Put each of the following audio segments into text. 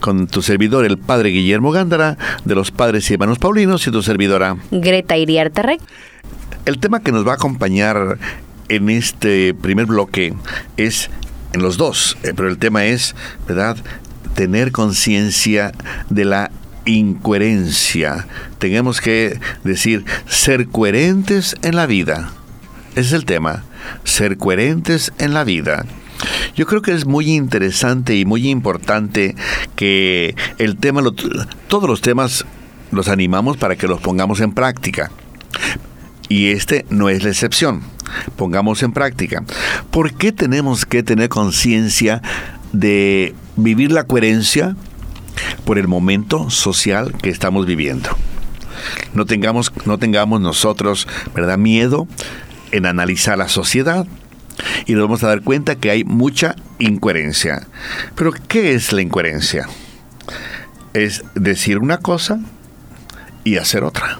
con tu servidor, el padre Guillermo Gándara, de los padres y hermanos Paulinos, y tu servidora Greta Iriarte El tema que nos va a acompañar en este primer bloque es en los dos, eh, pero el tema es, ¿verdad? Tener conciencia de la incoherencia. Tenemos que decir, ser coherentes en la vida. Ese es el tema, ser coherentes en la vida. Yo creo que es muy interesante y muy importante que el tema, todos los temas los animamos para que los pongamos en práctica. Y este no es la excepción. Pongamos en práctica. ¿Por qué tenemos que tener conciencia de vivir la coherencia por el momento social que estamos viviendo? No tengamos, no tengamos nosotros, ¿verdad?, miedo en analizar la sociedad, y nos vamos a dar cuenta que hay mucha incoherencia. Pero ¿qué es la incoherencia? Es decir una cosa y hacer otra.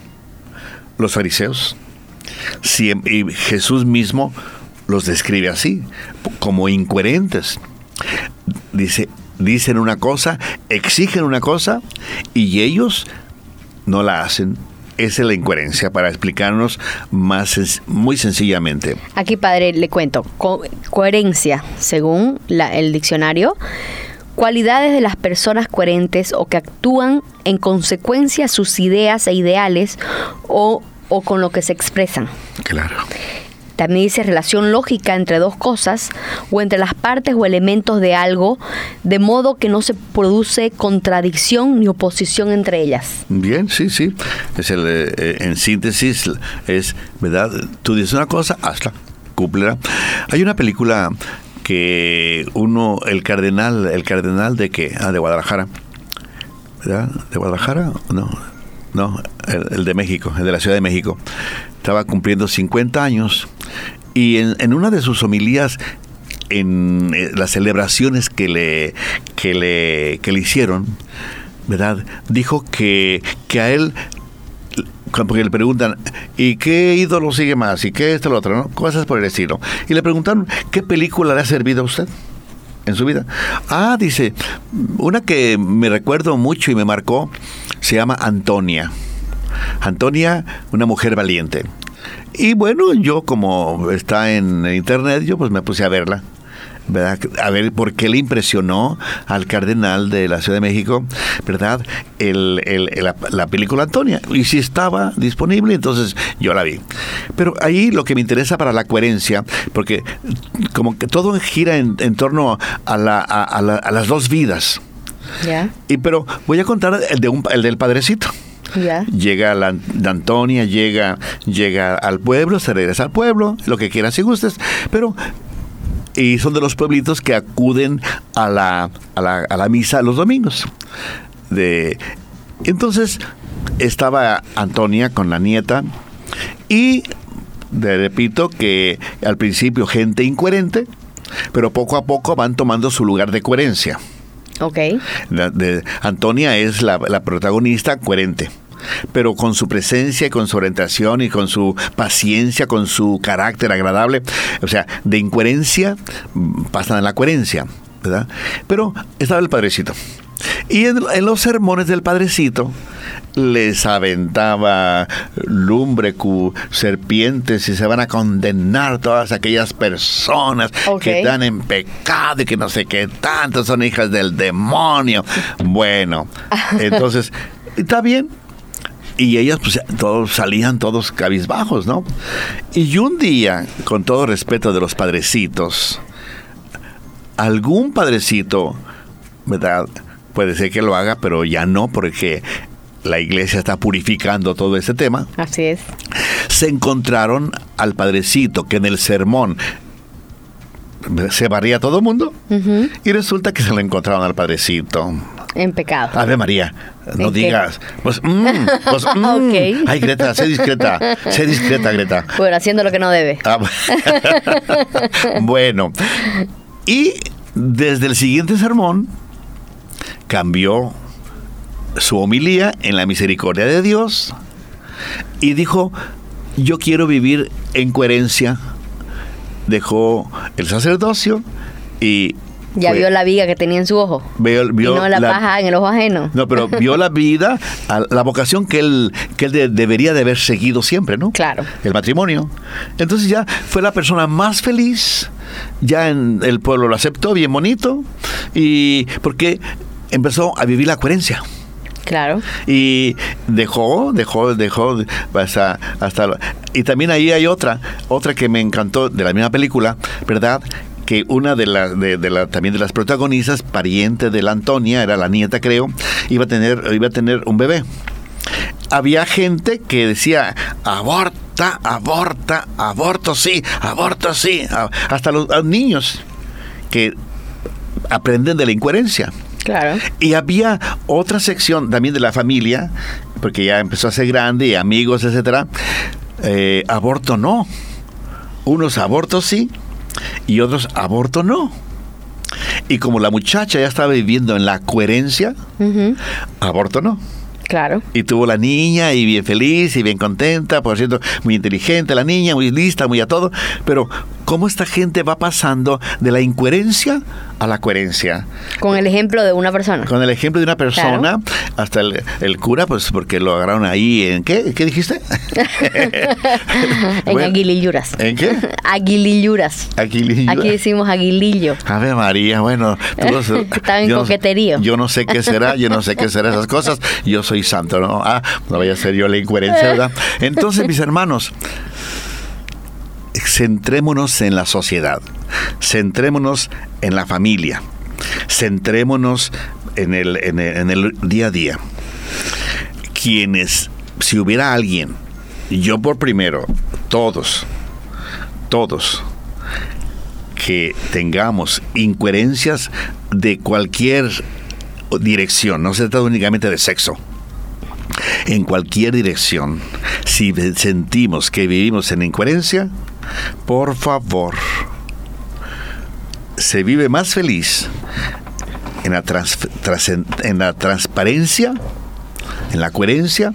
Los fariseos, y Jesús mismo los describe así, como incoherentes. Dice, dicen una cosa, exigen una cosa y ellos no la hacen esa es la incoherencia para explicarnos más muy sencillamente. Aquí, padre, le cuento. coherencia, según el diccionario, cualidades de las personas coherentes o que actúan en consecuencia a sus ideas e ideales o, o con lo que se expresan. Claro. También dice relación lógica entre dos cosas o entre las partes o elementos de algo, de modo que no se produce contradicción ni oposición entre ellas. Bien, sí, sí. Es el, eh, eh, en síntesis, es, ¿verdad? Tú dices una cosa, hazla, cúmplela. Hay una película que uno, el cardenal, el cardenal de qué? Ah, de Guadalajara. ¿Verdad? ¿De Guadalajara? No, no, el, de México, el de la Ciudad de México. Estaba cumpliendo 50 años y en, una de sus homilías en eh, las celebraciones que le, que le, que le hicieron, ¿verdad? Dijo que, que a él porque le preguntan, ¿y qué ídolo sigue más? ¿Y qué esto lo otro? ¿no? Cosas por el estilo. Y le preguntaron, ¿qué película le ha servido a usted en su vida? Ah, dice, una que me recuerdo mucho y me marcó, se llama Antonia. Antonia, una mujer valiente. Y bueno, yo como está en internet, yo pues me puse a verla. ¿verdad? A ver por qué le impresionó al cardenal de la Ciudad de México, ¿verdad? El, la, película Antonia. Y si estaba disponible, entonces yo la vi. Pero ahí lo que me interesa para la coherencia, porque como que todo gira en, torno a, la, a, las dos vidas. Y pero voy a contar el, de un, el del padrecito. Llega la, Antonia, llega, llega al pueblo, se regresa al pueblo, lo que quieras y gustes, pero y son de los pueblitos que acuden a la, a la, a la misa los domingos. De, entonces estaba Antonia con la nieta y de, repito que al principio gente incoherente, pero poco a poco van tomando su lugar de coherencia. Ok. Antonia es la, protagonista coherente pero con su presencia y con su orientación y con su paciencia, con su carácter agradable, o sea, de incoherencia mm, pasan a la coherencia, ¿verdad? Pero estaba el padrecito. Y en, los sermones del padrecito les aventaba lumbre, serpientes y se van a condenar todas aquellas personas que están en pecado y que no sé qué tanto son hijas del demonio. Bueno, entonces, está bien, y ellas pues todos salían todos cabizbajos, ¿no? Y un día, con todo respeto de los padrecitos, algún padrecito, ¿verdad? Puede ser que lo haga, pero ya no, porque la iglesia está purificando todo ese tema. Así es. Se encontraron al padrecito que en el sermón se barría todo el mundo y resulta que se lo encontraron al padrecito En pecado. Ave María, no digas. Pues, mm, pues, mm. Ok. Ay, Greta, sé discreta. Sé discreta, Greta. Bueno, haciendo lo que no debe. Ah, bueno, y desde el siguiente sermón cambió su homilía en la misericordia de Dios y dijo, yo quiero vivir en coherencia. Dejó el sacerdocio y... Ya fue- vio la viga que tenía en su ojo. vio- vio y no la, la- paja en el ojo ajeno. No, pero vio la vida, la vocación que él, que él de- debería de haber seguido siempre, ¿no? Claro. El matrimonio. Entonces ya fue la persona más feliz, ya en el pueblo lo aceptó, bien bonito, y porque empezó a vivir la coherencia. Claro. Y dejó, dejó, dejó hasta, hasta lo- y también ahí hay otra, otra que me encantó de la misma película, ¿verdad? Que una de las la, también de las protagonistas, pariente de la Antonia, era la nieta creo, iba a tener, iba a tener un bebé. Había gente que decía aborta, aborta, aborto sí, aborto sí, hasta los niños que aprenden de la incoherencia. Claro. Y había otra sección también de la familia, porque ya empezó a ser grande y amigos, etcétera. eh, aborto no. Unos abortos sí y otros aborto no. Y como la muchacha ya estaba viviendo en la coherencia, aborto no. Claro. Y tuvo la niña y bien feliz y bien contenta, por cierto, muy inteligente la niña, muy lista, muy a todo. Pero, ¿cómo esta gente va pasando de la incoherencia a la coherencia? Con el ejemplo de una persona. Con el ejemplo de una persona, hasta el, el cura, pues porque lo agarraron ahí en ¿qué? ¿Qué dijiste? en Bueno, aguililluras. ¿En qué? Aguililluras. Aquí, Aquí decimos aguilillo. Ave María, bueno, tú Estaba en yo no coqueterío. yo no sé qué será, yo no sé qué será esas cosas. Yo soy santo, ¿no? Ah, no vaya a ser yo la incoherencia, ¿verdad? Entonces, mis hermanos, centrémonos en la sociedad, centrémonos en la familia, centrémonos en el, en el, en el día a día. Quienes, si hubiera alguien, yo por primero, todos, todos, que tengamos incoherencias de cualquier dirección, no se trata únicamente de sexo. En cualquier dirección, si sentimos que vivimos en incoherencia, por favor, se vive más feliz en la, trans- en la transparencia, en la coherencia,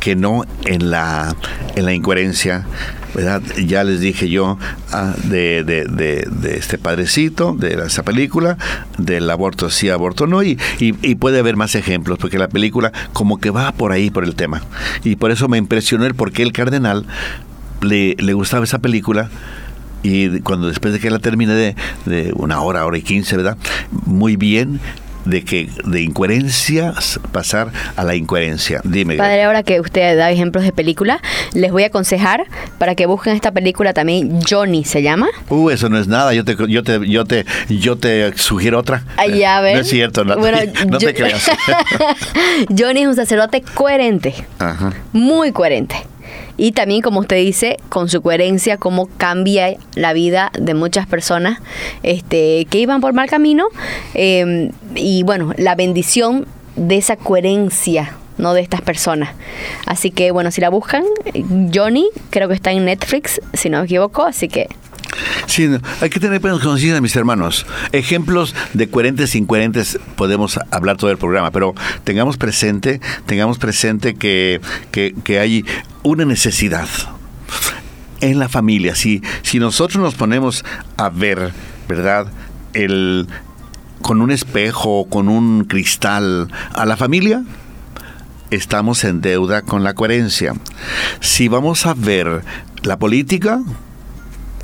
que no en la, en la incoherencia. ¿verdad? Ya les dije yo ah, de, de- de- este padrecito, de esa película, del aborto sí, aborto no, y, y- y puede haber más ejemplos, porque la película como que va por ahí, por el tema. Y por eso me impresionó el por qué el cardenal le, le gustaba esa película. Y cuando después de que la termine de, de una hora, hora y quince, ¿verdad? Muy bien de que de incoherencias pasar a la incoherencia. Dime. Padre, ahora que usted da ejemplos de película, les voy a aconsejar para que busquen esta película también. Johnny se llama. Uh, eso no es nada. Yo te, yo te, yo te, yo te sugiero otra. Ven. No es cierto, no, Bueno, te, no yo- te creas. Johnny es un sacerdote coherente, Ajá. muy coherente. Y también, como usted dice, con su coherencia, cómo cambia la vida de muchas personas este, que iban por mal camino. eh, y bueno, la bendición de esa coherencia, ¿no? De estas personas. Así que, bueno, si la buscan, Johnny, creo que está en Netflix, si no me equivoco. Así que, Sí, hay que tener conciencia, mis hermanos. Ejemplos de coherentes e incoherentes podemos hablar todo el programa, pero tengamos presente, tengamos presente que, que, que hay una necesidad en la familia. Si, si nosotros nos ponemos a ver, ¿verdad? El, con un espejo, con un cristal a la familia, estamos en deuda con la coherencia. Si vamos a ver la política,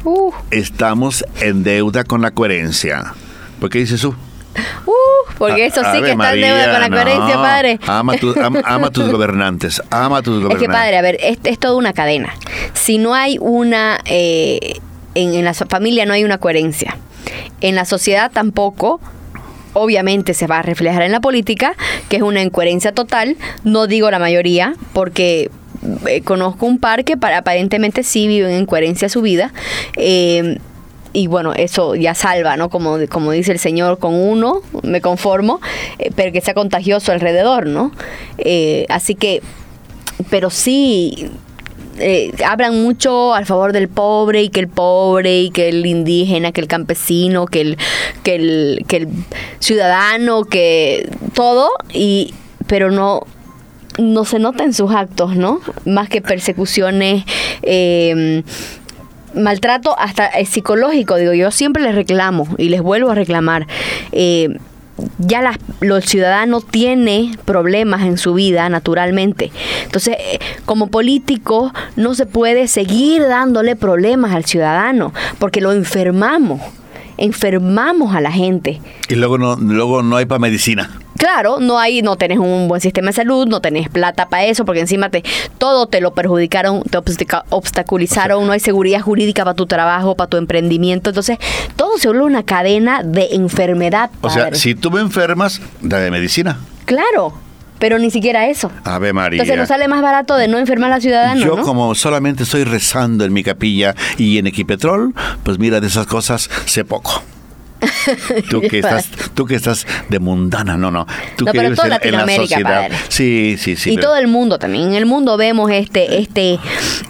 uh, estamos en deuda con la coherencia. ¿Por qué dices tú? uh, porque eso sí que está en deuda María, con la no. coherencia, padre. Ama, tu- am- ama a tus gobernantes, ama a tus Es gobernantes. que padre, a ver, es, es toda una cadena. Si no hay una, eh, en, en la familia no hay una coherencia, en la sociedad tampoco, obviamente se va a reflejar en la política, que es una incoherencia total, no digo la mayoría, porque eh, conozco un par que para, aparentemente sí viven en coherencia su vida. eh, y bueno, eso ya salva, ¿no? Como, como dice el Señor, con uno me conformo, eh, pero que sea contagioso alrededor, ¿no? Así que, pero sí, hablan mucho al favor del pobre y que el pobre y que el indígena, que el campesino, que el, que el, que el ciudadano, que todo, y, pero no, no se nota en sus actos, ¿no? Más que persecuciones, eh, maltrato hasta eh, psicológico, digo, yo siempre les reclamo y les vuelvo a reclamar. Eh, ya la, el ciudadano tiene problemas en su vida naturalmente. Entonces, eh, como político, no se puede seguir dándole problemas al ciudadano porque lo enfermamos enfermamos a la gente. Y luego no, luego no hay para medicina. Claro, no hay, no tenés un buen sistema de salud, no tenés plata para eso, porque encima te todo te lo perjudicaron, te obstaculizaron, no hay seguridad jurídica para tu trabajo, para tu emprendimiento, entonces todo se vuelve una cadena de enfermedad. O sea, si tú me enfermas, de medicina. Claro, pero ni siquiera eso. Ave María. Entonces nos sale más barato de no enfermar a la ciudadana. Yo como solamente estoy rezando en mi capilla y en Equipetrol, pues mira, de esas cosas sé poco. tú que estás tú que estás de mundana no no tú no, que pero toda en, Latinoamérica, en la sociedad padre. sí sí sí y pero- todo el mundo también. En el mundo vemos este, este,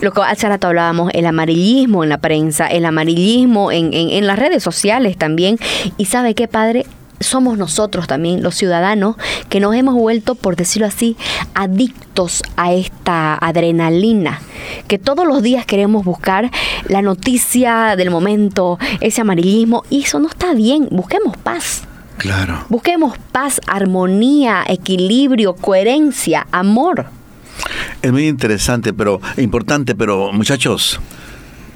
lo que hace rato hablábamos, el amarillismo en la prensa, el amarillismo en, en, en las redes sociales también. Y sabe qué, padre, somos nosotros también, los ciudadanos, que nos hemos vuelto, por decirlo así, adictos a esta adrenalina, que todos los días queremos buscar la noticia del momento, ese amarillismo, y eso no está bien, busquemos paz. claro Busquemos paz, armonía, equilibrio, coherencia, amor. Es muy interesante, pero importante, pero muchachos,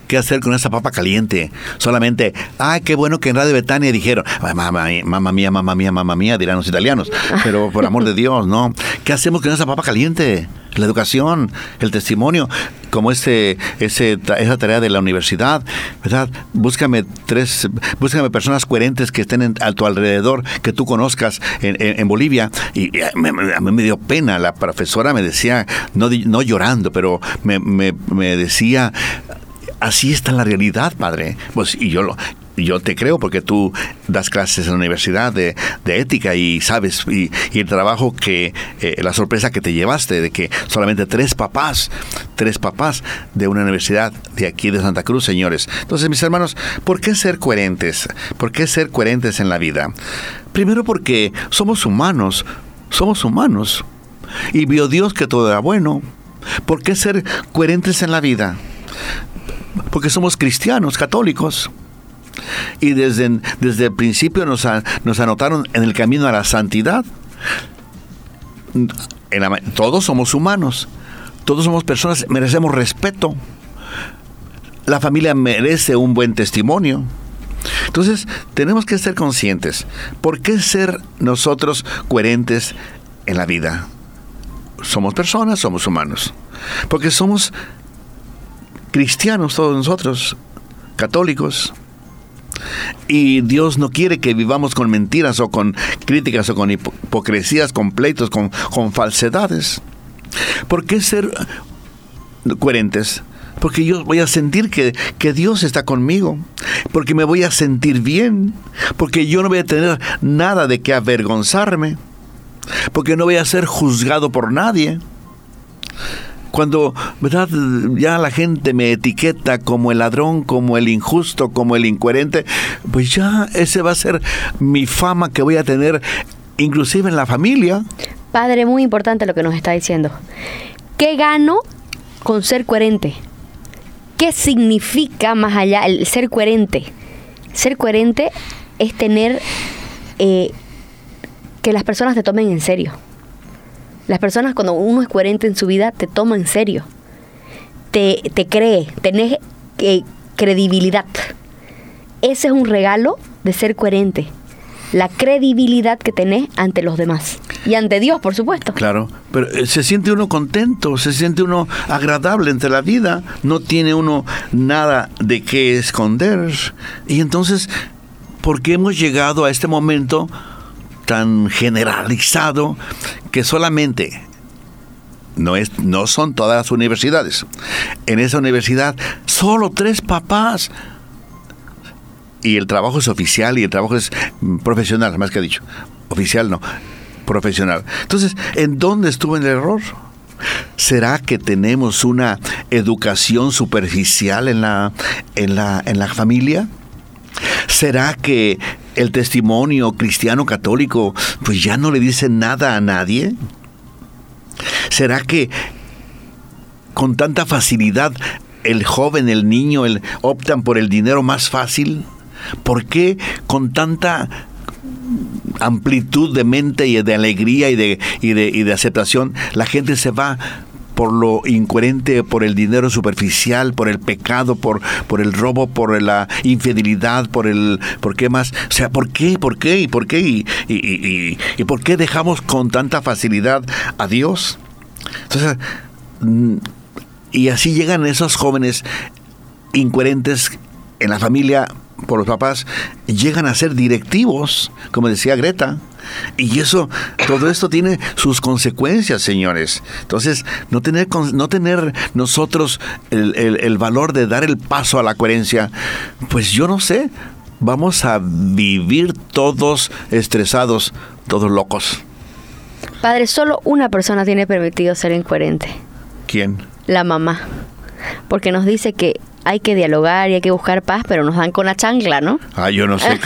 ¿qué hacer con esa papa caliente? Solamente, ay, qué bueno que en Radio Betania dijeron, ay, mamá, mía, mamá mía, mamá mía, dirán los italianos, pero por amor de Dios, ¿no? ¿Qué hacemos con esa papa caliente? La educación, el testimonio, como ese, ese, esa tarea de la universidad, ¿verdad? Búscame tres, búscame personas coherentes que estén en- a tu alrededor, que tú conozcas en, Bolivia. Y, eh, me- a mí me dio pena, la profesora me decía, no, no llorando, pero me, me decía, así está la realidad, padre. Pues, y yo lo, yo te creo porque tú das clases en la universidad de, de ética y sabes, y, el trabajo que, eh, la sorpresa que te llevaste de que solamente tres papás, tres papás de una universidad de aquí de Santa Cruz, señores. Entonces, mis hermanos, ¿por qué ser coherentes? ¿Por qué ser coherentes en la vida? Primero porque somos humanos, somos humanos. Y vio Dios que todo era bueno. ¿Por qué ser coherentes en la vida? Porque somos cristianos, católicos. Y desde, desde el principio nos, nos anotaron en el camino a la santidad. Todos somos humanos. Todos somos personas, merecemos respeto. La familia merece un buen testimonio. Entonces, tenemos que ser conscientes. ¿Por qué ser nosotros coherentes en la vida? Somos personas, somos humanos. Porque somos cristianos todos nosotros, católicos. Y Dios no quiere que vivamos con mentiras o con críticas o con hipo- hipocresías, con pleitos, con, con falsedades. ¿Por qué ser coherentes? Porque yo voy a sentir que, que Dios está conmigo. Porque me voy a sentir bien. Porque yo no voy a tener nada de qué avergonzarme. Porque no voy a ser juzgado por nadie. Cuando, ¿verdad? Ya la gente me etiqueta como el ladrón, como el injusto, como el incoherente, pues ya ese va a ser mi fama que voy a tener inclusive en la familia. Padre, muy importante lo que nos está diciendo. ¿Qué gano con ser coherente? ¿Qué significa más allá el ser coherente? Ser coherente es tener eh, que las personas te tomen en serio. Las personas cuando uno es coherente en su vida te toma en serio. Te, te cree, tenés eh, credibilidad. Ese es un regalo de ser coherente. La credibilidad que tenés ante los demás. Y ante Dios, por supuesto. Claro, pero eh, se siente uno contento, se siente uno agradable entre la vida, no tiene uno nada de qué esconder. Y entonces, ¿por qué hemos llegado a este momento tan generalizado que solamente no, es, no son todas las universidades. En esa universidad, solo tres papás y el trabajo es oficial y el trabajo es profesional, más que dicho. Oficial no, profesional. Entonces, ¿en dónde estuvo el error? ¿Será que tenemos una educación superficial en la, en la, en la familia? ¿Será que el testimonio cristiano católico pues ya no le dice nada a nadie? ¿Será que con tanta facilidad el joven, el niño, el, optan por el dinero más fácil? ¿Por qué con tanta amplitud de mente y de alegría y de, y de, y de aceptación la gente se va por lo incoherente, por el dinero superficial, por el pecado, por, por el robo, por la infidelidad, por el... ¿Por qué más? O sea, ¿por qué? ¿Por qué? ¿Y por qué? ¿Y, y, y, y por qué dejamos con tanta facilidad a Dios? Entonces, mm, y así llegan esos jóvenes incoherentes en la familia por los papás, llegan a ser directivos, como decía Greta. Y eso, todo esto tiene sus consecuencias, señores. Entonces, no tener, no tener nosotros el, el, el valor de dar el paso a la coherencia, pues yo no sé, vamos a vivir todos estresados, todos locos. Padre, solo una persona tiene permitido ser incoherente. ¿Quién? La mamá. Porque nos dice que hay que dialogar y hay que buscar paz, pero nos dan con la chancla, ¿no? Ah, yo no sé,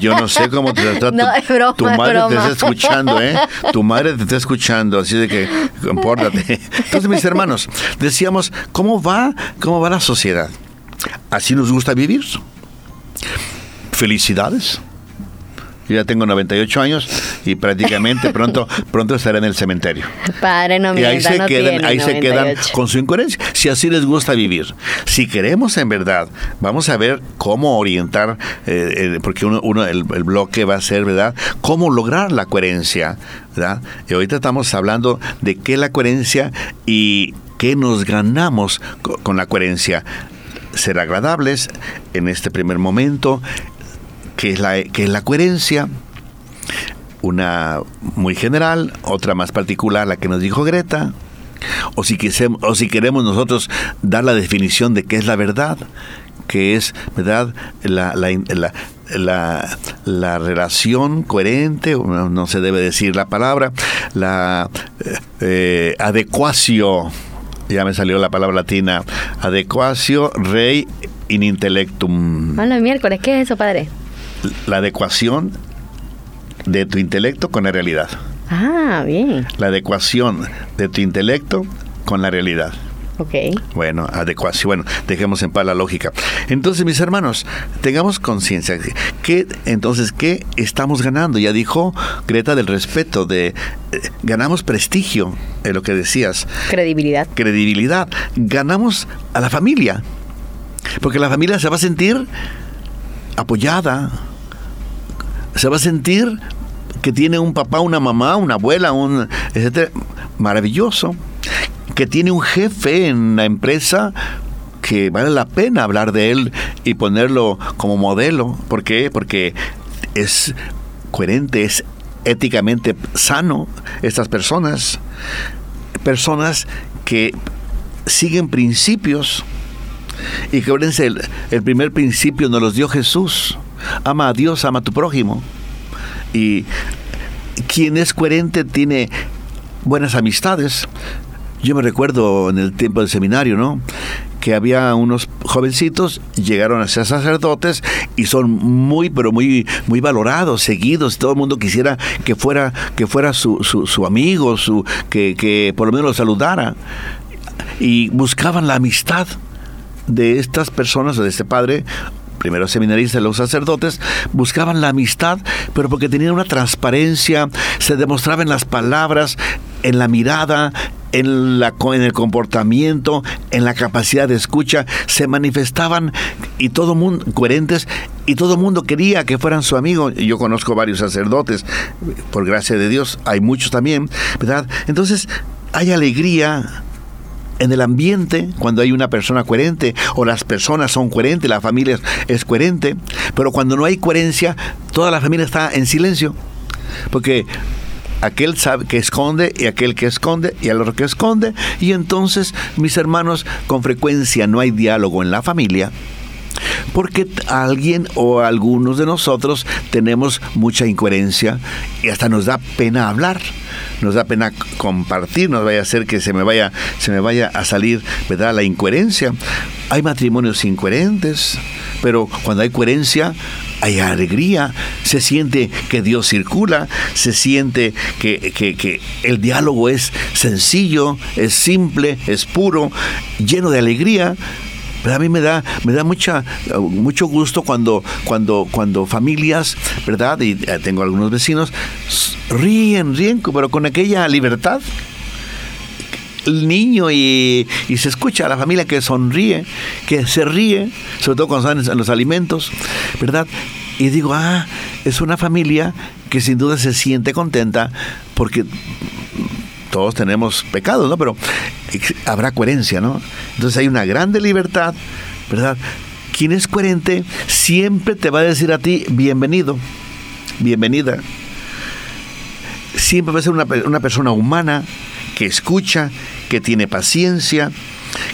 yo no sé cómo te trata No, tu, broma, madre te está escuchando, ¿eh? Tu madre te está escuchando, así de que compórtate. Entonces, mis hermanos, decíamos, ¿cómo va, cómo va la sociedad? Así nos gusta vivir. Felicidades. Yo ya tengo 98 años y prácticamente pronto pronto estaré en el cementerio. Padre, no Y ahí se no quedan, ahí se quedan 98. con su incoherencia. Si así les gusta vivir. Si queremos en verdad, vamos a ver cómo orientar, eh, eh, porque uno, uno el, el bloque va a ser, ¿verdad? Cómo lograr la coherencia, ¿verdad? Y ahorita estamos hablando de qué es la coherencia y qué nos ganamos co- con la coherencia. Ser agradables en este primer momento, que es la, que es la coherencia una muy general, otra más particular, la que nos dijo Greta, o si, quisem- o si queremos nosotros dar la definición de qué es la verdad, que es, ¿verdad?, la, la, la- la- la relación coherente, no, no se debe decir la palabra, la eh, adecuacio, ya me salió la palabra latina, adecuacio rei in intellectum Hola, miércoles, ¿qué es eso, padre? La adecuación de tu intelecto con la realidad. Ah, bien. La adecuación de tu intelecto con la realidad. Ok. Bueno, adecuación. Bueno, dejemos en paz la lógica. Entonces, mis hermanos, tengamos conciencia. que entonces, ¿qué estamos ganando? Ya dijo Greta del respeto, de eh, ganamos prestigio, es lo que decías, Credibilidad. credibilidad. Ganamos a la familia. Porque la familia se va a sentir apoyada, se va a sentir que tiene un papá, una mamá, una abuela, un etcétera, maravilloso, que tiene un jefe en la empresa que vale la pena hablar de él y ponerlo como modelo. ¿Por qué? Porque es coherente, es éticamente sano estas personas, personas que siguen principios y que el, el primer principio nos los dio Jesús. Ama a Dios, ama a tu prójimo. Y quien es coherente tiene buenas amistades. Yo me recuerdo en el tiempo del seminario, ¿no? Que había unos jovencitos, llegaron a ser sacerdotes y son muy, pero muy, muy valorados, seguidos. Todo el mundo quisiera que fuera, que fuera su, su, su amigo, su, que, que por lo menos lo saludara. Y buscaban la amistad de estas personas de este padre, primero seminaristas, luego sacerdotes, buscaban la amistad, pero porque tenían una transparencia, se demostraba en las palabras, en la mirada, en, la, en el comportamiento, en la capacidad de escucha, se manifestaban y todo mundo coherentes y todo el mundo quería que fueran su amigo. Yo conozco varios sacerdotes, por gracia de Dios, hay muchos también, ¿verdad? Entonces, hay alegría, en el ambiente, cuando hay una persona coherente, o las personas son coherentes, la familia es, coherente, pero cuando no hay coherencia, toda la familia está en silencio. Porque aquel sabe que esconde y aquel que esconde y al otro que esconde. Y entonces, mis hermanos, con frecuencia no hay diálogo en la familia. Porque alguien o algunos de nosotros tenemos mucha incoherencia y hasta nos da pena hablar, nos da pena compartir, nos vaya a hacer que se me vaya, se me vaya a salir, ¿verdad? La incoherencia. Hay matrimonios incoherentes, pero cuando hay coherencia, hay alegría, se siente que Dios circula, se siente que, que, el diálogo es sencillo, es simple, es puro, lleno de alegría. Pero a mí me da, me da mucha, mucho gusto cuando, cuando, cuando familias, ¿verdad? Y eh, tengo algunos vecinos, ríen, ríen, pero con aquella libertad el niño y, se escucha a la familia que sonríe, que se ríe, sobre todo cuando están en los alimentos, ¿verdad? Y digo, ah, es una familia que sin duda se siente contenta porque todos tenemos pecados, ¿no? Pero habrá coherencia, ¿no? Entonces hay una grande libertad, ¿verdad? Quien es coherente siempre te va a decir a ti, bienvenido, bienvenida. Siempre va a ser una, una persona humana que escucha, que tiene paciencia,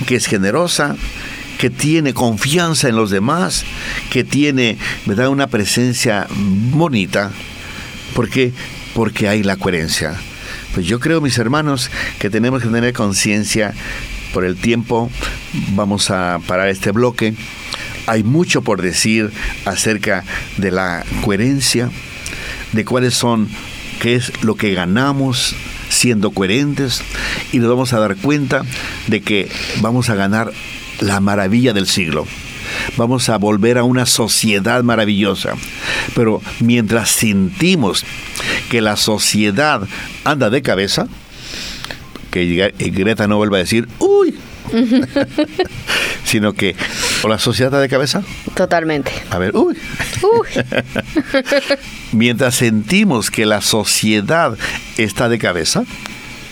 que es generosa, que tiene confianza en los demás, que tiene ¿verdad? una presencia bonita, porque porque hay la coherencia. Pues yo creo, mis hermanos, que tenemos que tener conciencia por el tiempo. Vamos a parar este bloque. Hay mucho por decir acerca de la coherencia, de cuáles son, qué es lo que ganamos siendo coherentes y nos vamos a dar cuenta de que vamos a ganar la maravilla del siglo. Vamos a volver a una sociedad maravillosa. Pero mientras sentimos que la sociedad anda de cabeza, que Greta no vuelva a decir, uy, sino que o la sociedad está de cabeza. Totalmente. A ver, uy. uy. Mientras sentimos que la sociedad está de cabeza,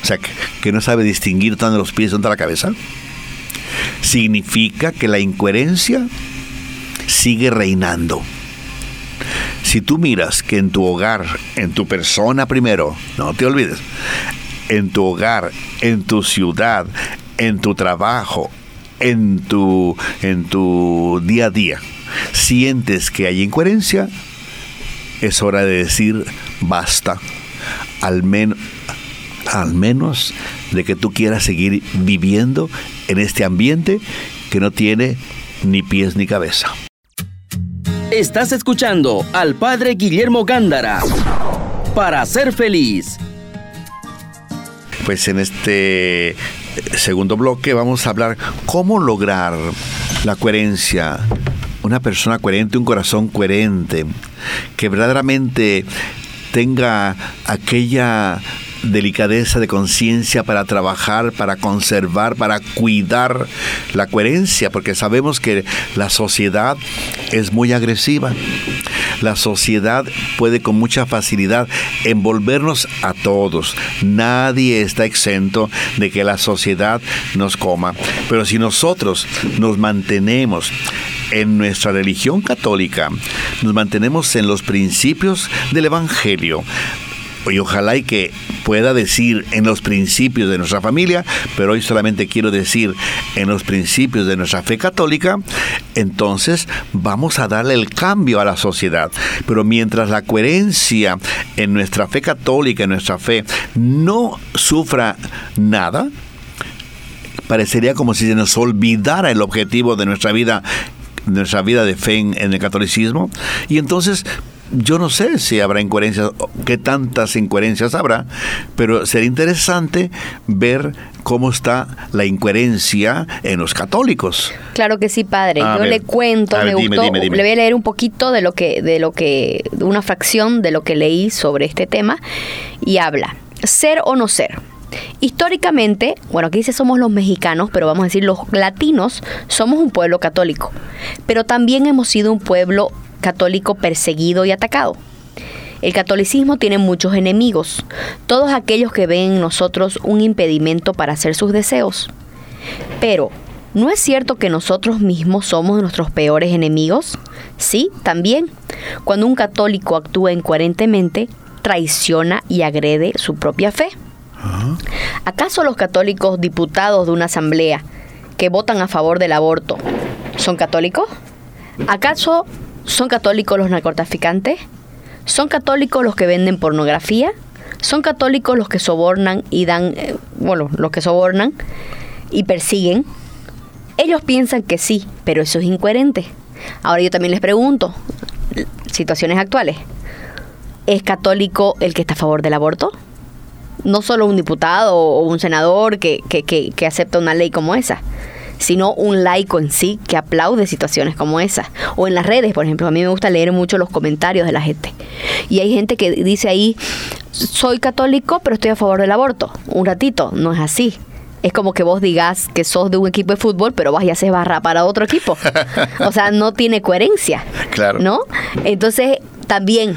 o sea, que, no sabe distinguir dónde los pies dónde la cabeza, significa que la incoherencia sigue reinando. Si tú miras que en tu hogar, en tu persona primero, no te olvides, en tu hogar, en tu ciudad, en tu trabajo, en tu, en tu día a día, sientes que hay incoherencia, es hora de decir basta. Al, al menos de que tú quieras seguir viviendo en este ambiente que no tiene ni pies ni cabeza. Estás escuchando al padre Guillermo Gándara para ser feliz. Pues en este segundo bloque vamos a hablar cómo lograr la coherencia. Una persona coherente, un corazón coherente, que verdaderamente tenga aquella delicadeza de conciencia para trabajar, para conservar, para cuidar la coherencia, porque sabemos que la sociedad es muy agresiva. La sociedad puede con mucha facilidad envolvernos a todos. Nadie está exento de que la sociedad nos coma. Pero si nosotros nos mantenemos en nuestra religión católica, nos mantenemos en los principios del Evangelio, y ojalá y que pueda decir en los principios de nuestra familia, pero hoy solamente quiero decir en los principios de nuestra fe católica, entonces vamos a darle el cambio a la sociedad. Pero mientras la coherencia en nuestra fe católica, en nuestra fe, no sufra nada, parecería como si se nos olvidara el objetivo de nuestra vida nuestra vida de fe en, en, el catolicismo y entonces yo no sé si habrá incoherencias, qué tantas incoherencias habrá, pero sería interesante ver cómo está la incoherencia en los católicos. Claro que sí, padre. yo le cuento, me gustó, le voy a leer un poquito de lo que, de lo que, una fracción de lo que leí sobre este tema y habla. Ser o no ser. Históricamente, bueno, aquí dice somos los mexicanos, pero vamos a decir los latinos, somos un pueblo católico, pero también hemos sido un pueblo católico perseguido y atacado. El catolicismo tiene muchos enemigos, todos aquellos que ven en nosotros un impedimento para hacer sus deseos. Pero, ¿no es cierto que nosotros mismos somos nuestros peores enemigos? Sí, también. Cuando un católico actúa incoherentemente, traiciona y agrede su propia fe. ¿Acaso los católicos diputados de una asamblea que votan a favor del aborto son católicos? ¿Acaso son católicos los narcotraficantes? ¿Son católicos los que venden pornografía? ¿Son católicos los que sobornan y dan, eh, bueno, los que sobornan y persiguen? Ellos piensan que sí, pero eso es incoherente. Ahora yo también les pregunto, situaciones actuales, ¿es católico el que está a favor del aborto? No solo un diputado o un senador que, que, que, que acepta una ley como esa sino un laico en sí que aplaude situaciones como esa. O en las redes, por ejemplo, a mí me gusta leer mucho los comentarios de la gente. Y hay gente que dice ahí, soy católico, pero estoy a favor del aborto. Un ratito, no es así. Es como que vos digas que sos de un equipo de fútbol, pero vas y haces barra para otro equipo. O sea, no tiene coherencia. Claro. ¿No? Entonces, también,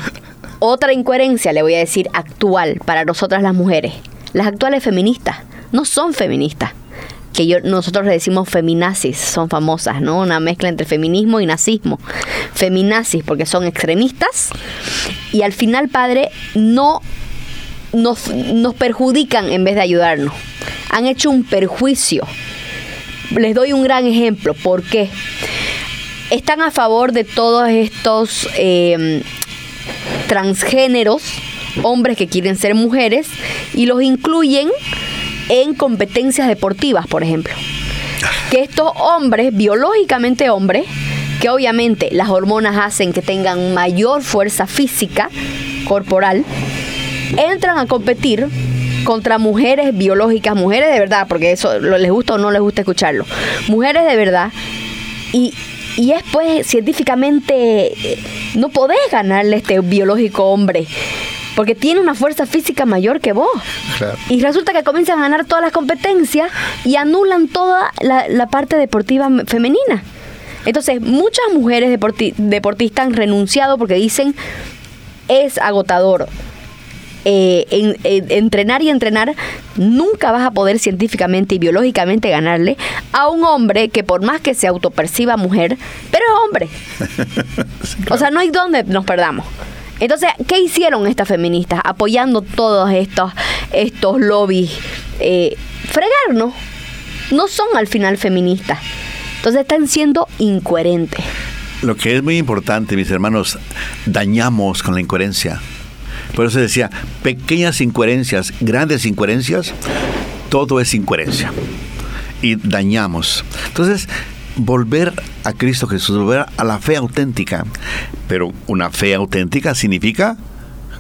otra incoherencia, le voy a decir, actual para nosotras las mujeres. Las actuales feministas no son feministas que yo, nosotros le decimos feminazis, son famosas, ¿no? Una mezcla entre feminismo y nazismo. Feminazis porque son extremistas y al final, padre, no nos, nos perjudican en vez de ayudarnos. Han hecho un perjuicio. Les doy un gran ejemplo. ¿Por qué? Están a favor de todos estos eh, transgéneros, hombres que quieren ser mujeres, y los incluyen en competencias deportivas, por ejemplo. Que estos hombres, biológicamente hombres, que obviamente las hormonas hacen que tengan mayor fuerza física, corporal, entran a competir contra mujeres biológicas, mujeres de verdad, porque eso les gusta o no les gusta escucharlo, mujeres de verdad, y, y es pues científicamente, eh, no podés ganarle este biológico hombre porque tiene una fuerza física mayor que vos. Claro. Y resulta que comienzan a ganar todas las competencias y anulan toda la, la parte deportiva femenina. Entonces, muchas mujeres deporti- deportistas han renunciado porque dicen es agotador. Eh, en- en- entrenar y entrenar, nunca vas a poder científicamente y biológicamente ganarle a un hombre que por más que se autoperciba mujer, pero es hombre. O sea, no hay donde nos perdamos. Entonces, ¿qué hicieron estas feministas apoyando todos estos, estos lobbies? Eh, fregarnos. No son al final feministas. Entonces están siendo incoherentes. Lo que es muy importante, mis hermanos, dañamos con la incoherencia. Por eso decía, pequeñas incoherencias, grandes incoherencias, todo es incoherencia. Y dañamos. Entonces, volver a Cristo Jesús, volver a la fe auténtica. Pero una fe auténtica significa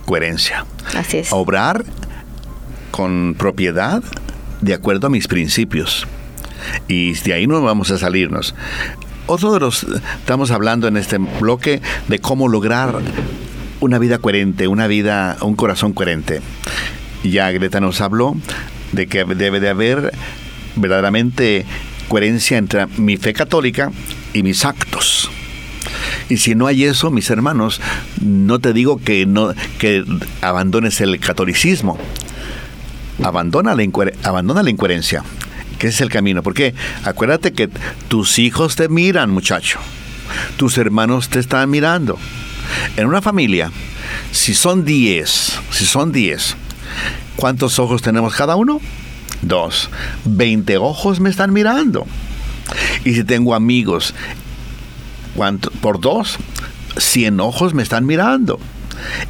coherencia. Así es. Obrar con propiedad de acuerdo a mis principios. Y de ahí no vamos a salirnos. Otro de los, estamos hablando en este bloque de cómo lograr una vida coherente, una vida, un corazón coherente. Ya Greta nos habló de que debe de haber verdaderamente coherencia entre mi fe católica y mis actos. Y si no hay eso, mis hermanos, no te digo que no que abandones el catolicismo. Abandona la, abandona la incoherencia, que es el camino. Porque acuérdate que tus hijos te miran, muchacho. Tus hermanos te están mirando. En una familia, si son 10, si son 10, ¿cuántos ojos tenemos cada uno? Dos. 20 ojos me están mirando. Y si tengo amigos, ¿cuánto? por dos, 100 ojos me están mirando.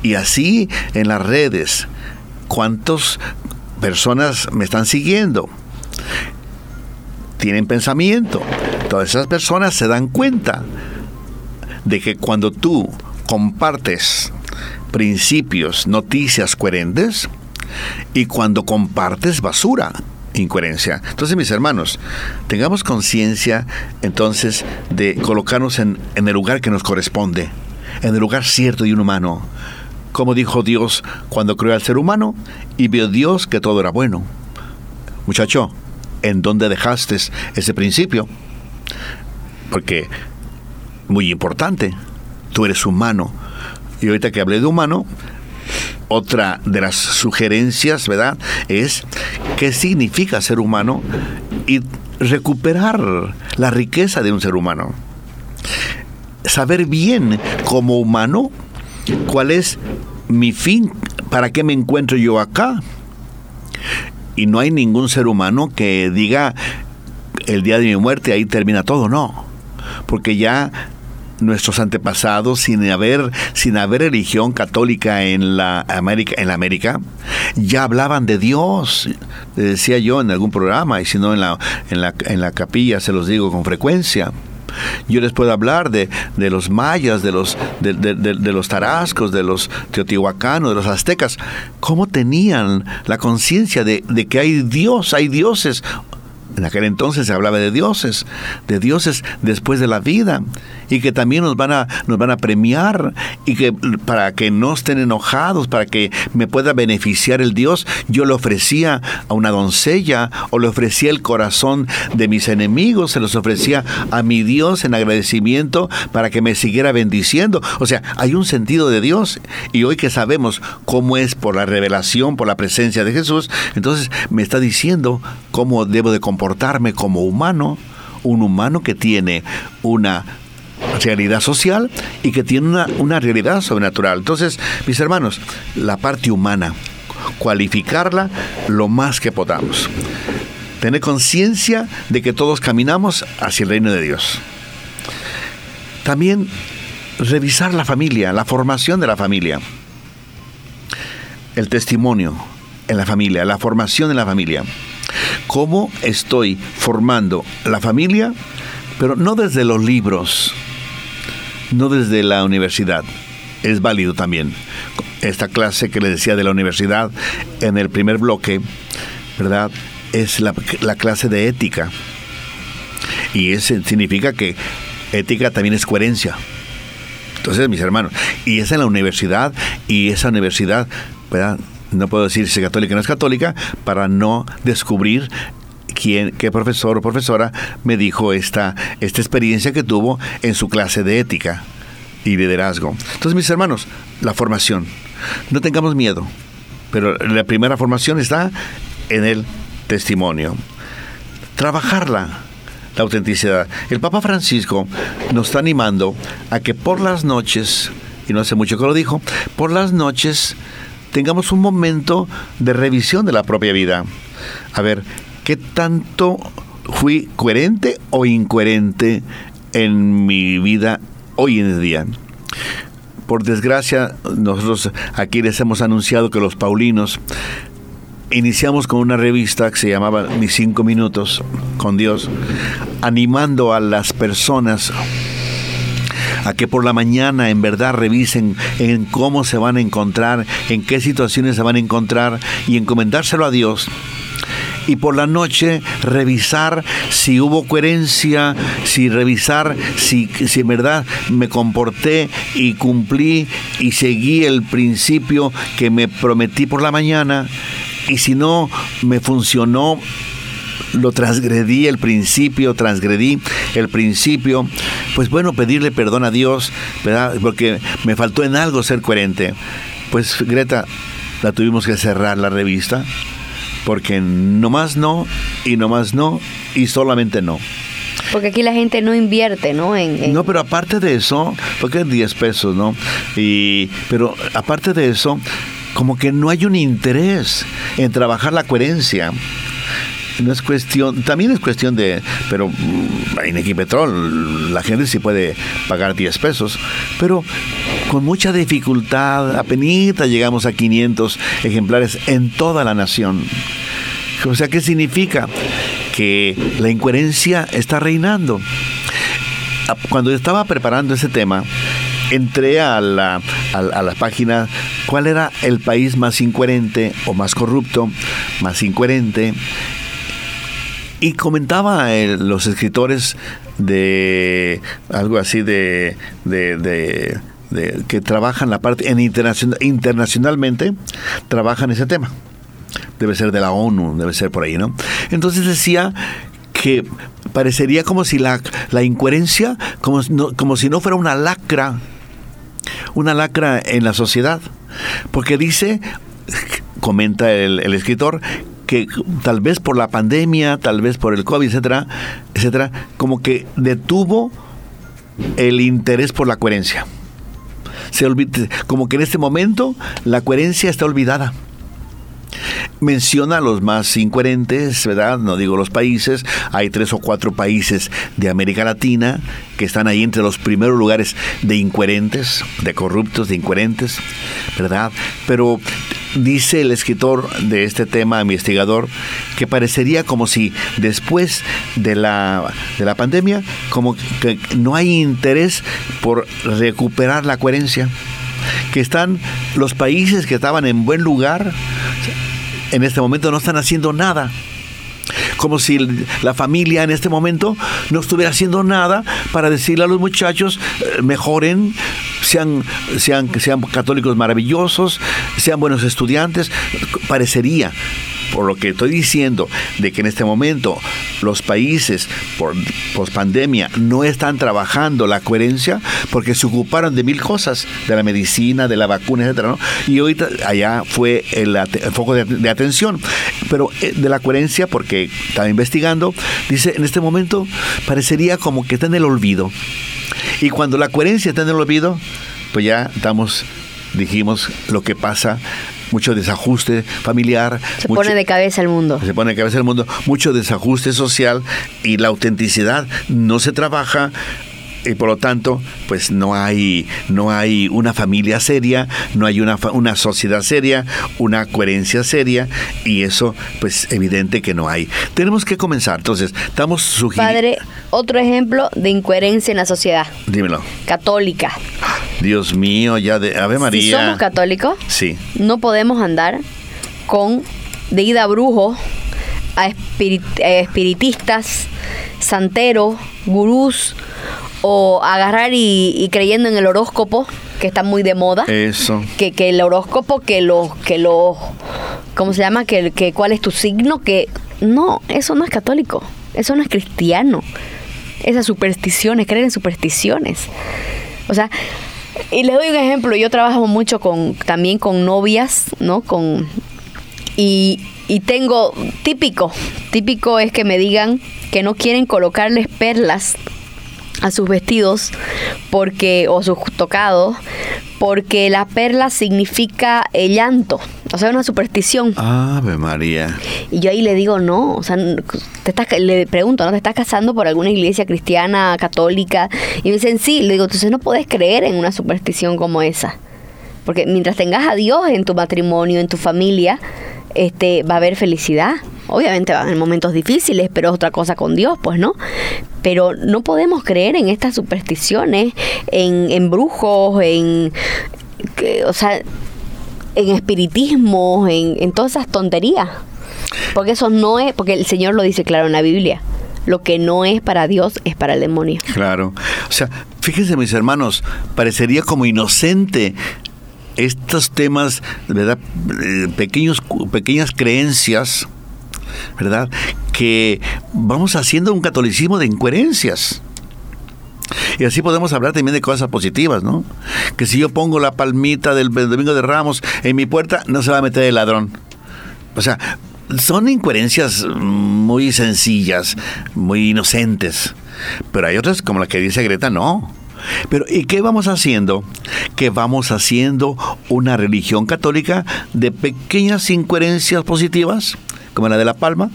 Y así en las redes, ¿cuántas personas me están siguiendo? Tienen pensamiento. Todas esas personas se dan cuenta de que cuando tú compartes principios, noticias coherentes, y cuando compartes basura, incoherencia. Entonces, mis hermanos, tengamos conciencia entonces de colocarnos en, el lugar que nos corresponde, en el lugar cierto y un humano. Como dijo Dios cuando creó al ser humano y vio Dios que todo era bueno. Muchacho, ¿en dónde dejaste ese principio? Porque, muy importante, tú eres humano. Y ahorita que hablé de humano, otra de las sugerencias, ¿verdad? Es qué significa ser humano y recuperar la riqueza de un ser humano. Saber bien como humano cuál es mi fin, para qué me encuentro yo acá. Y no hay ningún ser humano que diga el día de mi muerte ahí termina todo, no. Porque ya nuestros antepasados, sin haber, sin haber religión católica en la América, en la América, ya hablaban de Dios. decía yo en algún programa, y si no en la, en la, en la capilla se los digo con frecuencia. Yo les puedo hablar de, de los mayas, de los, de, de, los tarascos, de los teotihuacanos, de los aztecas. ¿Cómo tenían la conciencia de, de que hay Dios, hay dioses? En aquel entonces se hablaba de dioses, de dioses después de la vida y que también nos van a nos van a premiar y que para que no estén enojados, para que me pueda beneficiar el Dios, yo le ofrecía a una doncella o le ofrecía el corazón de mis enemigos, se los ofrecía a mi Dios en agradecimiento para que me siguiera bendiciendo. O sea, hay un sentido de Dios y hoy que sabemos cómo es por la revelación, por la presencia de Jesús, entonces me está diciendo cómo debo de comportarme como humano, un humano que tiene una realidad social y que tiene una, una realidad sobrenatural. Entonces, mis hermanos, la parte humana, cualificarla lo más que podamos. Tener conciencia de que todos caminamos hacia el reino de Dios. También revisar la familia, la formación de la familia. El testimonio en la familia, la formación en la familia. ¿Cómo estoy formando la familia? Pero no desde los libros, no desde la universidad. Es válido también. Esta clase que le decía de la universidad en el primer bloque, ¿verdad? Es la, clase de ética. Y eso significa que ética también es coherencia. Entonces, mis hermanos, y es en la universidad, y esa universidad, ¿verdad? No puedo decir si es católica o no es católica, para no descubrir quién, qué profesor o profesora me dijo esta, esta experiencia que tuvo en su clase de ética y liderazgo. Entonces, mis hermanos, la formación. No tengamos miedo, pero la primera formación está en el testimonio. Trabajarla, la autenticidad. El Papa Francisco nos está animando a que por las noches, y no hace mucho que lo dijo, por las noches tengamos un momento de revisión de la propia vida. A ver, ¿qué tanto fui coherente o incoherente en mi vida hoy en día? Por desgracia, nosotros aquí les hemos anunciado que los Paulinos iniciamos con una revista que se llamaba Mis cinco minutos con Dios, animando a las personas a que por la mañana en verdad revisen en cómo se van a encontrar, en qué situaciones se van a encontrar y encomendárselo a Dios y por la noche revisar si hubo coherencia, si revisar si, si en verdad me comporté y cumplí y seguí el principio que me prometí por la mañana y si no me funcionó lo transgredí el principio, transgredí el principio, pues bueno, pedirle perdón a Dios, ¿verdad? Porque me faltó en algo ser coherente. Pues Greta, la tuvimos que cerrar la revista, porque no más no, y no más no, y solamente no. Porque aquí la gente no invierte, ¿no? En, No, pero aparte de eso, porque es 10 pesos, ¿no? Y, pero aparte de eso, como que no hay un interés en trabajar la coherencia. No es cuestión, también es cuestión de, pero en Equipetrol la gente sí puede pagar 10 pesos, pero con mucha dificultad, apenas llegamos a 500 ejemplares en toda la nación. O sea, ¿qué significa? Que la incoherencia está reinando. Cuando estaba preparando ese tema, entré a la, a, la página cuál era el país más incoherente o más corrupto, más incoherente, y comentaba eh, los escritores de algo así de, de, que trabajan la parte en internacional, internacionalmente trabajan ese tema debe ser de la ONU, debe ser por ahí, ¿no? Entonces decía que parecería como si la, la incoherencia, como, como si no fuera una lacra, una lacra en la sociedad, porque dice, comenta el, el escritor, que tal vez por la pandemia, tal vez por el COVID, etcétera, etcétera, como que detuvo el interés por la coherencia. Se olvida, como que en este momento la coherencia está olvidada menciona los más incoherentes, ¿verdad? No digo los países, hay tres o cuatro países de América Latina que están ahí entre los primeros lugares de incoherentes, de corruptos, de incoherentes, ¿verdad? Pero dice el escritor de este tema, investigador, que parecería como si después de la, de la pandemia, como que no hay interés por recuperar la coherencia que están los países que estaban en buen lugar, en este momento no están haciendo nada. Como si la familia en este momento no estuviera haciendo nada para decirle a los muchachos, eh, mejoren, sean, sean, sean católicos maravillosos, sean buenos estudiantes. Parecería por lo que estoy diciendo de que en este momento los países por pandemia no están trabajando la coherencia porque se ocuparon de mil cosas, de la medicina, de la vacuna, etcétera, ¿no? Y ahorita allá fue el, foco de, atención, pero eh, de la coherencia porque estaba investigando, dice, en este momento parecería como que está en el olvido. Y cuando la coherencia está en el olvido, pues ya estamos dijimos lo que pasa mucho desajuste familiar. Se pone de cabeza el mundo. Se pone de cabeza el mundo, mucho desajuste social y la autenticidad no se trabaja y por lo tanto pues no hay no hay una familia seria no hay una, una sociedad seria una coherencia seria y eso pues evidente que no hay tenemos que comenzar entonces estamos sugiriendo padre otro ejemplo de incoherencia en la sociedad dímelo católica Dios mío, ya de Ave María. Si somos católicos, sí. no podemos andar con de ida a brujo, a espiritistas, santeros, gurús, o agarrar y, creyendo en el horóscopo, que está muy de moda. Eso. Que, que el horóscopo, que los, que los, ¿cómo se llama? Que, que cuál es tu signo, que no, eso no es católico, eso no es cristiano. Esas supersticiones, creer en supersticiones. O sea, y les doy un ejemplo, yo trabajo mucho con también con novias, ¿no? Con y, y tengo típico, típico es que me digan que no quieren colocarles perlas a sus vestidos porque o sus tocados porque la perla significa el llanto, o sea, una superstición. Ave María. Y yo ahí le digo, no, o sea, te estás, le pregunto, ¿no? ¿Te estás casando por alguna iglesia cristiana, católica? Y me dicen, sí, le digo, entonces no puedes creer en una superstición como esa. Porque mientras tengas a Dios en tu matrimonio, en tu familia, este, va a haber felicidad. Obviamente va a haber momentos difíciles, pero es otra cosa con Dios, pues, ¿no? Pero no podemos creer en estas supersticiones, en, en brujos, en, o sea, en espiritismo, en, en todas esas tonterías. Porque eso no es, porque el Señor lo dice claro en la Biblia. Lo que no es para Dios es para el demonio. Claro. O sea, fíjense mis hermanos, parecería como inocente estos temas, ¿verdad? Eh, pequeños, pequeñas creencias, ¿verdad? Que vamos haciendo un catolicismo de incoherencias. Y así podemos hablar también de cosas positivas, ¿no? Que si yo pongo la palmita del Domingo de Ramos en mi puerta, no se va a meter el ladrón. O sea, son incoherencias muy sencillas, muy inocentes. Pero hay otras, como la que dice Greta, no. Pero ¿y qué vamos haciendo? Que vamos haciendo una religión católica de pequeñas incoherencias positivas, como la de la palma,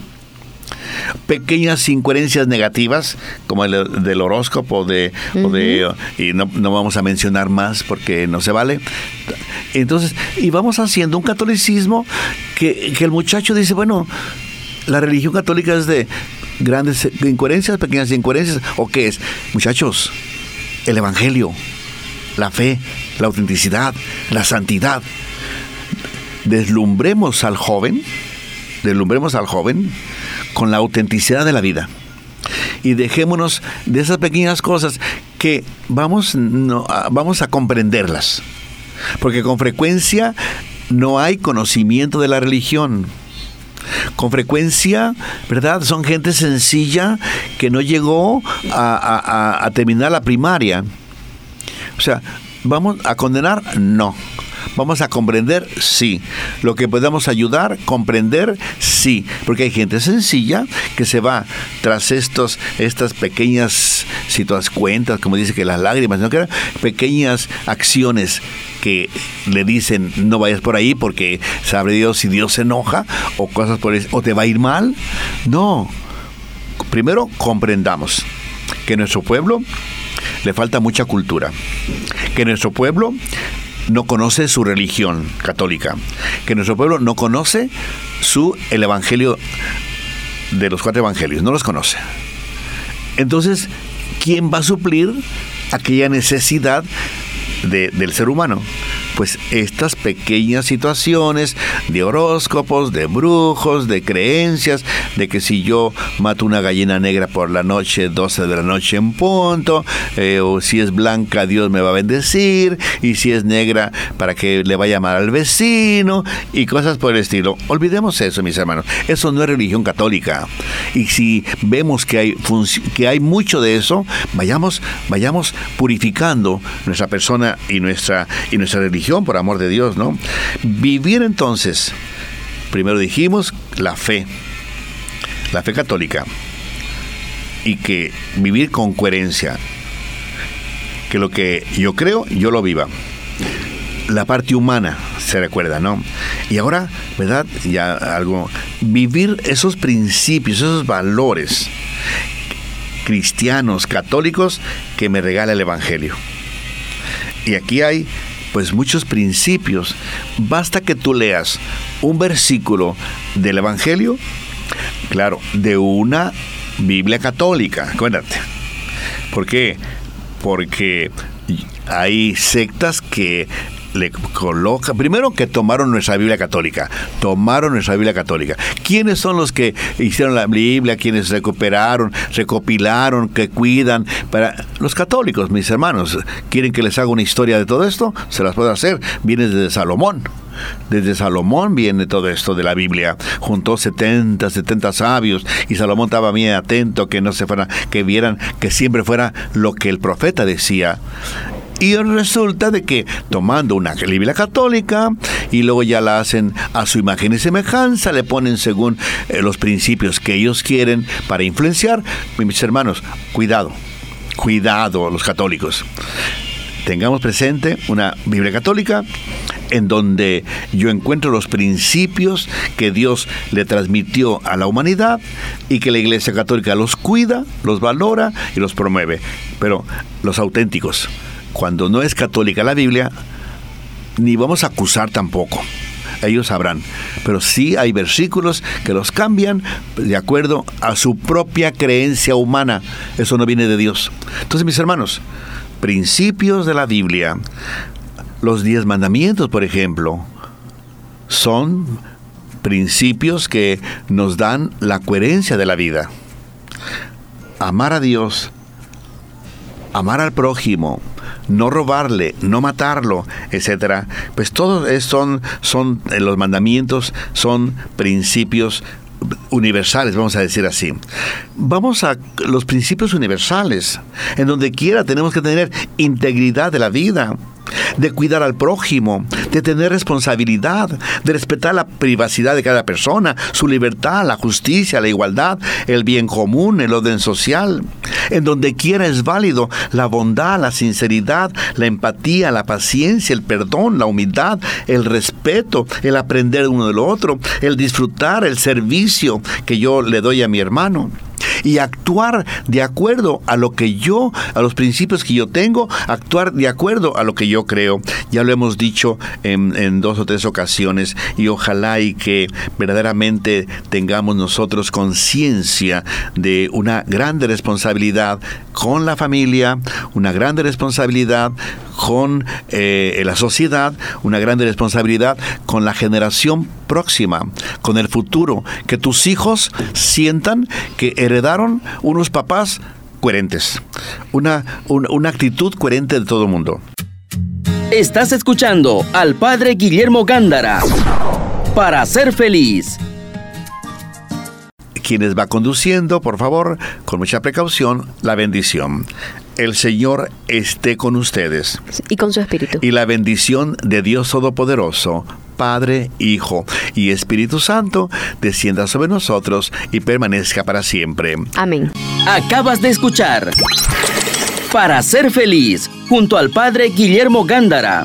pequeñas incoherencias negativas, como el del horóscopo de, y no, vamos a mencionar más porque no se vale. Entonces, y vamos haciendo un catolicismo que, que el muchacho dice, bueno, la religión católica es de grandes incoherencias, pequeñas incoherencias, ¿o qué es? Muchachos, el Evangelio, la fe, la autenticidad, la santidad. Deslumbremos al joven, deslumbremos al joven con la autenticidad de la vida. Y dejémonos de esas pequeñas cosas que vamos, vamos a comprenderlas. Porque con frecuencia no hay conocimiento de la religión. Con frecuencia, ¿verdad? Son gente sencilla que no llegó a, terminar la primaria. O sea, ¿vamos a condenar? No. ¿Vamos a comprender? Sí. ¿Lo que podamos ayudar, comprender? Sí. Porque hay gente sencilla que se va tras estos, estas pequeñas situaciones, cuentas, como dice que las lágrimas, ¿no? pequeñas acciones que le dicen no vayas por ahí porque sabe Dios si Dios se enoja o cosas por eso, o te va a ir mal. No. Primero comprendamos que nuestro pueblo le falta mucha cultura, que nuestro pueblo no conoce su religión católica, que nuestro pueblo no conoce su el evangelio de los cuatro evangelios, no los conoce. Entonces, ¿quién va a suplir aquella necesidad del ser humano? pues estas pequeñas situaciones de horóscopos, de brujos, de creencias, de que si yo mato una gallina negra por la noche, 12 de la noche en punto, eh, o si es blanca, Dios me va a bendecir, y si es negra, para que le vaya a llamar al vecino, y cosas por el estilo. Olvidemos eso, mis hermanos. Eso no es religión católica. Y si vemos que hay, que hay mucho de eso, vayamos, vayamos purificando nuestra persona y nuestra, y nuestra religión por amor de Dios, ¿no? Vivir entonces, primero dijimos, la fe, la fe católica, y que vivir con coherencia, que lo que yo creo, yo lo viva. La parte humana, se recuerda, ¿no? Y ahora, ¿verdad? Ya algo, vivir esos principios, esos valores cristianos, católicos, que me regala el Evangelio. Y aquí hay pues muchos principios. Basta que tú leas un versículo del Evangelio, claro, de una Biblia católica, acuérdate. ¿Por qué? Porque hay sectas que le coloca, primero que tomaron nuestra Biblia católica, tomaron nuestra Biblia católica. ¿Quiénes son los que hicieron la Biblia, quienes recuperaron, recopilaron, que cuidan? Para los católicos, mis hermanos, ¿quieren que les haga una historia de todo esto? Se las puedo hacer. Viene desde Salomón. Desde Salomón viene todo esto de la Biblia. Juntó 70, 70 sabios y Salomón estaba bien atento que no se fuera, que vieran que siempre fuera lo que el profeta decía. Y resulta de que tomando una Biblia católica y luego ya la hacen a su imagen y semejanza, le ponen según eh, los principios que ellos quieren para influenciar. Mis hermanos, cuidado, cuidado los católicos. Tengamos presente una Biblia católica en donde yo encuentro los principios que Dios le transmitió a la humanidad y que la Iglesia Católica los cuida, los valora y los promueve. Pero los auténticos, cuando no es católica la Biblia, ni vamos a acusar tampoco. Ellos sabrán. Pero sí hay versículos que los cambian de acuerdo a su propia creencia humana. Eso no viene de Dios. Entonces, mis hermanos, principios de la Biblia, los diez mandamientos, por ejemplo, son principios que nos dan la coherencia de la vida. Amar a Dios, amar al prójimo, no robarle, no matarlo, etcétera. Pues todos son, son eh, los mandamientos, son principios universales, vamos a decir así. Vamos a los principios universales. En donde quiera tenemos que tener integridad de la vida de cuidar al prójimo, de tener responsabilidad, de respetar la privacidad de cada persona, su libertad, la justicia, la igualdad, el bien común, el orden social. En donde quiera es válido la bondad, la sinceridad, la empatía, la paciencia, el perdón, la humildad, el respeto, el aprender uno del otro, el disfrutar, el servicio que yo le doy a mi hermano y actuar de acuerdo a lo que yo, a los principios que yo tengo, actuar de acuerdo a lo que yo creo. Ya lo hemos dicho en, dos o tres ocasiones y ojalá y que verdaderamente tengamos nosotros conciencia de una grande responsabilidad con la familia, una grande responsabilidad con eh, la sociedad, una grande responsabilidad con la generación próxima, con el futuro, que tus hijos sientan que heredaron unos papás coherentes, una, una actitud coherente de todo el mundo. Estás escuchando al padre Guillermo Gándara para ser feliz. Quienes va conduciendo, por favor, con mucha precaución, la bendición. El Señor esté con ustedes. Y con su espíritu. Y la bendición de Dios Todopoderoso, Padre, Hijo y Espíritu Santo, descienda sobre nosotros y permanezca para siempre. Amén. Acabas de escuchar Para ser feliz, junto al Padre Guillermo Gándara.